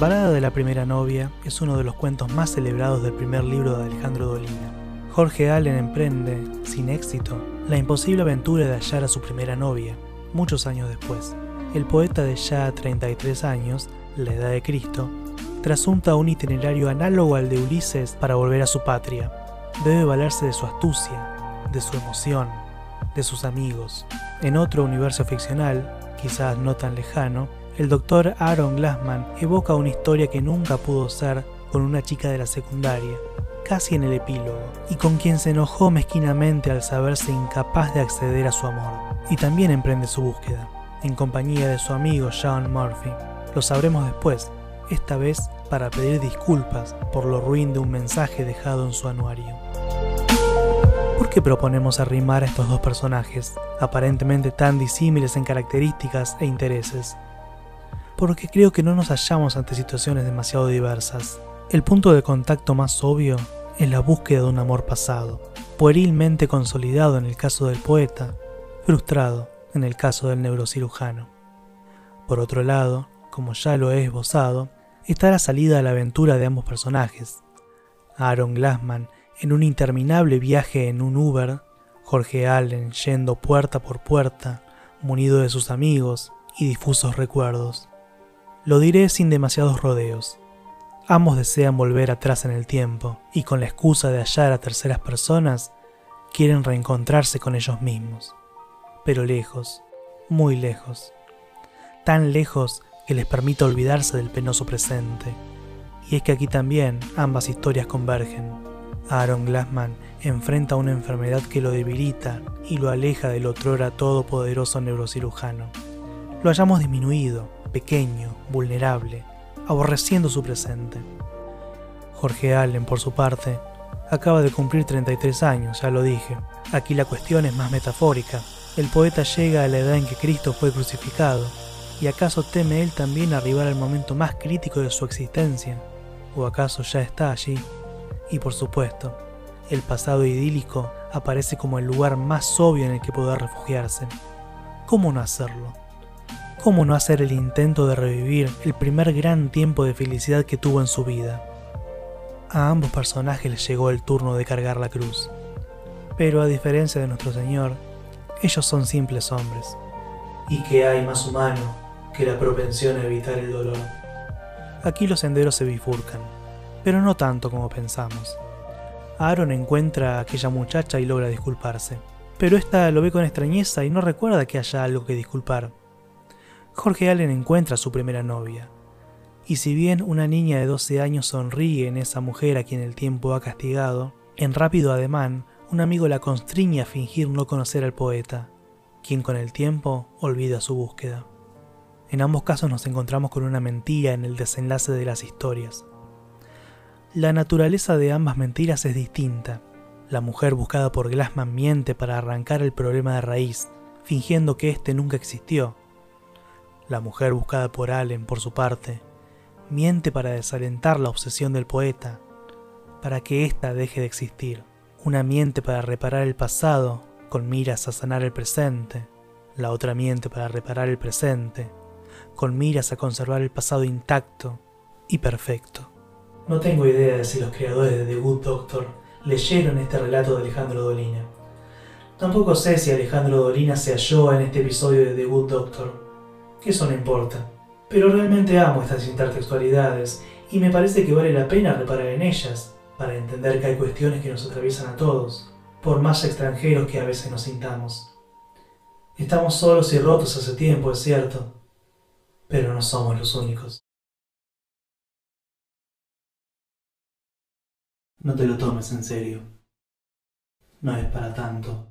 Balada de la primera novia es uno de los cuentos más celebrados del primer libro de Alejandro Dolina. Jorge Allen emprende, sin éxito, la imposible aventura de hallar a su primera novia, muchos años después. El poeta de ya 33 años, la edad de Cristo, trasunta un itinerario análogo al de Ulises para volver a su patria. Debe valerse de su astucia, de su emoción, de sus amigos. En otro universo ficcional, quizás no tan lejano, el doctor Aaron Glassman evoca una historia que nunca pudo ser con una chica de la secundaria, casi en el epílogo, y con quien se enojó mezquinamente al saberse incapaz de acceder a su amor. Y también emprende su búsqueda, en compañía de su amigo Sean Murphy. Lo sabremos después, esta vez para pedir disculpas por lo ruin de un mensaje dejado en su anuario. ¿Por qué proponemos arrimar a estos dos personajes, aparentemente tan disímiles en características e intereses? Porque creo que no nos hallamos ante situaciones demasiado diversas. El punto de contacto más obvio es la búsqueda de un amor pasado, puerilmente consolidado en el caso del poeta, frustrado en el caso del neurocirujano. Por otro lado, como ya lo he esbozado, está la salida a la aventura de ambos personajes. Aaron Glassman en un interminable viaje en un Uber, Jorge Allen yendo puerta por puerta, munido de sus amigos y difusos recuerdos. Lo diré sin demasiados rodeos. Ambos desean volver atrás en el tiempo y con la excusa de hallar a terceras personas, quieren reencontrarse con ellos mismos. Pero lejos, muy lejos. Tan lejos que les permita olvidarse del penoso presente. Y es que aquí también ambas historias convergen. Aaron Glassman enfrenta una enfermedad que lo debilita y lo aleja del otrora todopoderoso neurocirujano. Lo hayamos disminuido, pequeño, vulnerable, aborreciendo su presente. Jorge Allen, por su parte, acaba de cumplir 33 años, ya lo dije. Aquí la cuestión es más metafórica. El poeta llega a la edad en que Cristo fue crucificado, y acaso teme él también arribar al momento más crítico de su existencia, o acaso ya está allí. Y por supuesto, el pasado idílico aparece como el lugar más obvio en el que poder refugiarse. ¿Cómo no hacerlo? ¿Cómo no hacer el intento de revivir el primer gran tiempo de felicidad que tuvo en su vida? A ambos personajes les llegó el turno de cargar la cruz. Pero a diferencia de nuestro Señor, ellos son simples hombres. ¿Y qué hay más humano que la propensión a evitar el dolor? Aquí los senderos se bifurcan, pero no tanto como pensamos. Aaron encuentra a aquella muchacha y logra disculparse, pero ésta lo ve con extrañeza y no recuerda que haya algo que disculpar. Jorge Allen encuentra a su primera novia. Y si bien una niña de 12 años sonríe en esa mujer a quien el tiempo ha castigado, en rápido ademán, un amigo la constriñe a fingir no conocer al poeta, quien con el tiempo olvida su búsqueda. En ambos casos nos encontramos con una mentira en el desenlace de las historias. La naturaleza de ambas mentiras es distinta. La mujer buscada por Glassman miente para arrancar el problema de raíz, fingiendo que éste nunca existió, la mujer buscada por Allen, por su parte, miente para desalentar la obsesión del poeta, para que ésta deje de existir. Una miente para reparar el pasado, con miras a sanar el presente. La otra miente para reparar el presente, con miras a conservar el pasado intacto y perfecto. No tengo idea de si los creadores de The Good Doctor leyeron este relato de Alejandro Dolina. Tampoco sé si Alejandro Dolina se halló en este episodio de The Good Doctor que eso no importa. Pero realmente amo estas intertextualidades y me parece que vale la pena reparar en ellas para entender que hay cuestiones que nos atraviesan a todos, por más extranjeros que a veces nos sintamos. Estamos solos y rotos hace tiempo, es cierto, pero no somos los únicos. No te lo tomes en serio. No es para tanto.